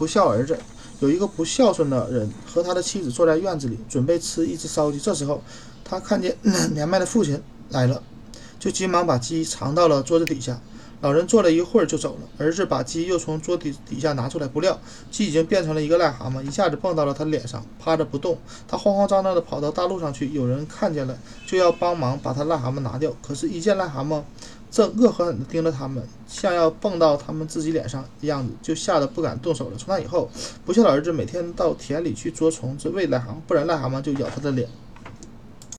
不孝儿子。有一个不孝顺的人和他的妻子坐在院子里，准备吃一只烧鸡。这时候，他看见年迈的父亲来了，就急忙把鸡藏到了桌子底下。老人坐了一会儿就走了。儿子把鸡又从桌底底下拿出来，不料鸡已经变成了一个癞蛤蟆，一下子蹦到了他脸上，趴着不动。他慌慌张张地跑到大路上去，有人看见了，就要帮忙把他癞蛤蟆拿掉。可是，一见癞蛤蟆正恶狠狠地盯着他们，像要蹦到他们自己脸上的样子，就吓得不敢动手了。从那以后，不孝的儿子每天到田里去捉虫子喂癞蛤蟆，不然癞蛤蟆就咬他的脸。